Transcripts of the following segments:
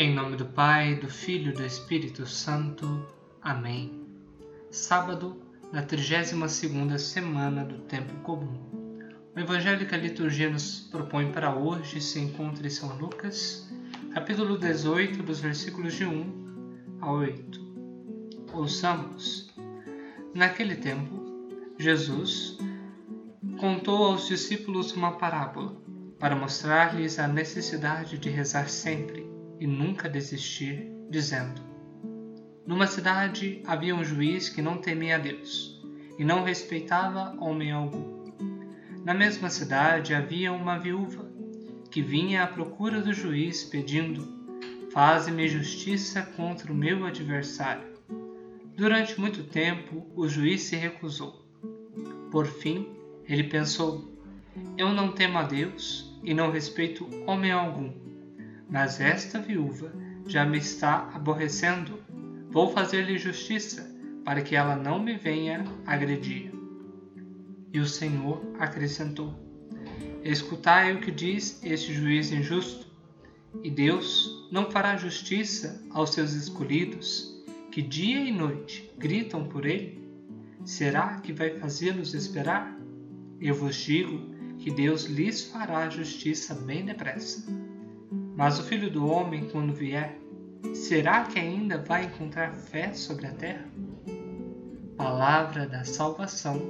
Em nome do Pai, do Filho e do Espírito Santo. Amém. Sábado da 32ª semana do Tempo Comum. O Evangelho que a liturgia nos propõe para hoje se encontra em São Lucas, capítulo 18, dos versículos de 1 a 8. Ouçamos. Naquele tempo, Jesus contou aos discípulos uma parábola para mostrar-lhes a necessidade de rezar sempre e nunca desistir, dizendo: Numa cidade havia um juiz que não temia a Deus e não respeitava homem algum. Na mesma cidade havia uma viúva que vinha à procura do juiz pedindo: Faze-me justiça contra o meu adversário. Durante muito tempo o juiz se recusou. Por fim, ele pensou: Eu não temo a Deus e não respeito homem algum mas esta viúva já me está aborrecendo. Vou fazer-lhe justiça, para que ela não me venha agredir. E o Senhor acrescentou: Escutai o que diz este juiz injusto. E Deus não fará justiça aos seus escolhidos, que dia e noite gritam por ele? Será que vai fazê-los esperar? Eu vos digo que Deus lhes fará justiça bem depressa. Mas o filho do homem, quando vier, será que ainda vai encontrar fé sobre a terra? Palavra da salvação,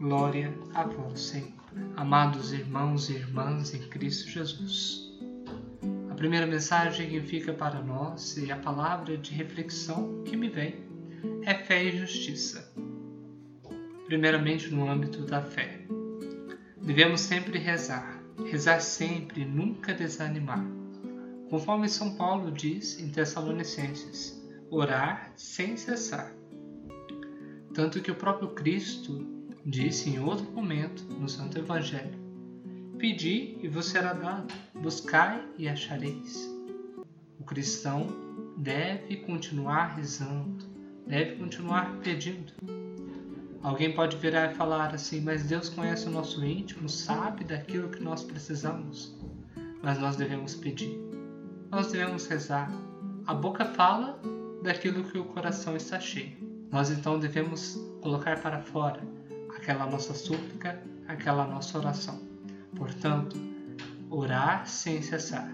glória a vós, Senhor. Amados irmãos e irmãs em Cristo Jesus. A primeira mensagem que fica para nós e a palavra de reflexão que me vem é fé e justiça. Primeiramente no âmbito da fé. Devemos sempre rezar, rezar sempre, nunca desanimar conforme São Paulo diz em Tessalonicenses, orar sem cessar. Tanto que o próprio Cristo disse em outro momento no Santo Evangelho: Pedi e vos será dado, buscai e achareis. O cristão deve continuar rezando, deve continuar pedindo. Alguém pode virar e falar assim, mas Deus conhece o nosso íntimo, sabe daquilo que nós precisamos, mas nós devemos pedir nós devemos rezar. A boca fala daquilo que o coração está cheio. Nós então devemos colocar para fora aquela nossa súplica, aquela nossa oração. Portanto, orar sem cessar.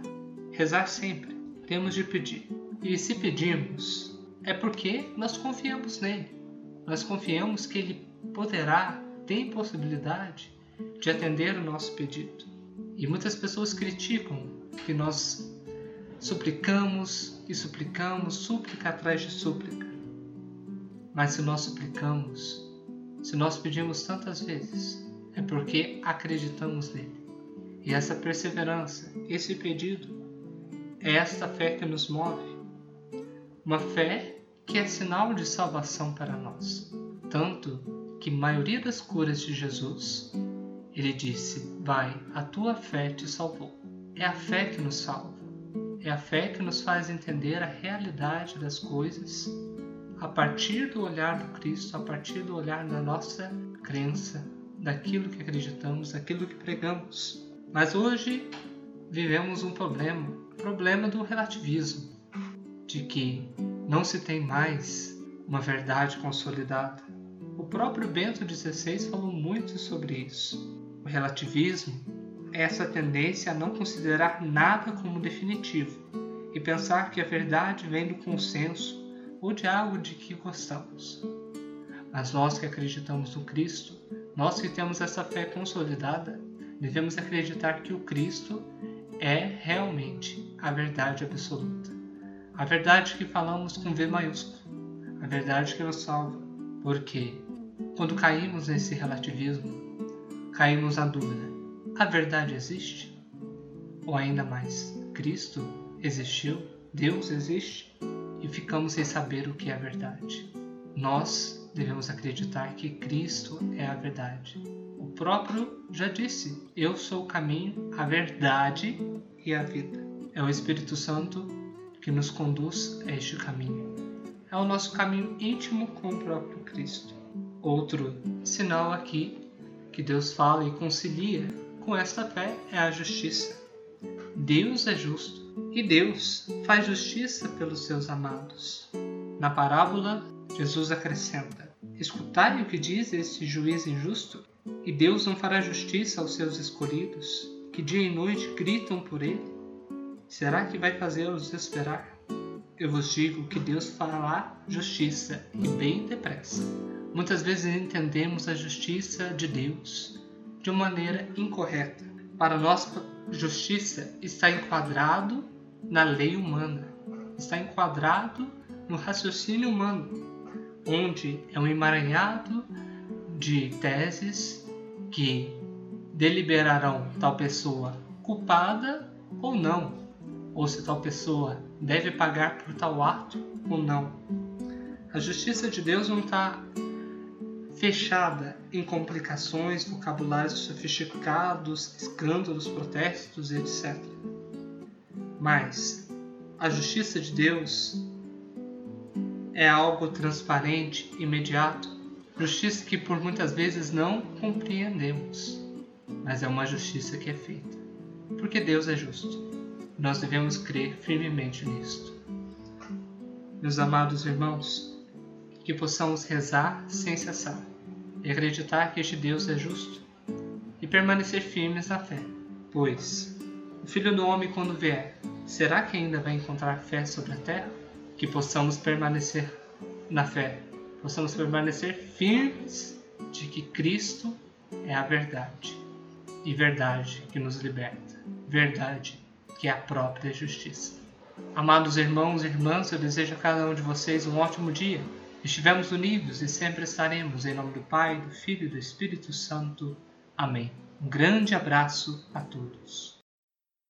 Rezar sempre. Temos de pedir. E se pedimos, é porque nós confiamos nele. Nós confiamos que ele poderá, tem possibilidade de atender o nosso pedido. E muitas pessoas criticam que nós Suplicamos e suplicamos, súplica atrás de súplica. Mas se nós suplicamos, se nós pedimos tantas vezes, é porque acreditamos nele. E essa perseverança, esse pedido, é esta fé que nos move. Uma fé que é sinal de salvação para nós. Tanto que maioria das curas de Jesus, ele disse: Vai, a tua fé te salvou. É a fé que nos salva. É a fé que nos faz entender a realidade das coisas a partir do olhar do Cristo, a partir do olhar da nossa crença, daquilo que acreditamos, daquilo que pregamos. Mas hoje vivemos um problema, problema do relativismo, de que não se tem mais uma verdade consolidada. O próprio Bento XVI falou muito sobre isso. O relativismo essa tendência a não considerar nada como definitivo e pensar que a verdade vem do consenso ou de algo de que gostamos. Mas nós que acreditamos no Cristo, nós que temos essa fé consolidada, devemos acreditar que o Cristo é realmente a verdade absoluta. A verdade que falamos com V maiúsculo, a verdade que nos salva, porque quando caímos nesse relativismo, caímos na dúvida a verdade existe? Ou ainda mais, Cristo existiu? Deus existe? E ficamos sem saber o que é a verdade. Nós devemos acreditar que Cristo é a verdade. O próprio já disse: Eu sou o caminho, a verdade e a vida. É o Espírito Santo que nos conduz a este caminho. É o nosso caminho íntimo com o próprio Cristo. Outro sinal aqui que Deus fala e concilia com esta fé é a justiça. Deus é justo E Deus faz justiça pelos seus amados. Na parábola, Jesus acrescenta: Escutai o que diz este juiz injusto? E Deus não fará justiça aos seus escolhidos, que dia e noite gritam por ele? Será que vai fazê-los esperar? Eu vos digo que Deus fará justiça e bem depressa. Muitas vezes entendemos a justiça de Deus de maneira incorreta. Para nós, justiça está enquadrado na lei humana, está enquadrado no raciocínio humano, onde é um emaranhado de teses que deliberarão tal pessoa culpada ou não, ou se tal pessoa deve pagar por tal ato ou não. A justiça de Deus não está fechada em complicações, vocabulários sofisticados, escândalos, protestos, etc. Mas a justiça de Deus é algo transparente, imediato, justiça que por muitas vezes não compreendemos, mas é uma justiça que é feita, porque Deus é justo. Nós devemos crer firmemente nisto. Meus amados irmãos, que possamos rezar sem cessar e acreditar que este Deus é justo e permanecer firmes na fé, pois o Filho do Homem, quando vier, será que ainda vai encontrar fé sobre a terra? Que possamos permanecer na fé, possamos permanecer firmes de que Cristo é a verdade e verdade que nos liberta, verdade que é a própria justiça. Amados irmãos e irmãs, eu desejo a cada um de vocês um ótimo dia. Estivemos unidos e sempre estaremos, em nome do Pai, do Filho e do Espírito Santo. Amém. Um grande abraço a todos.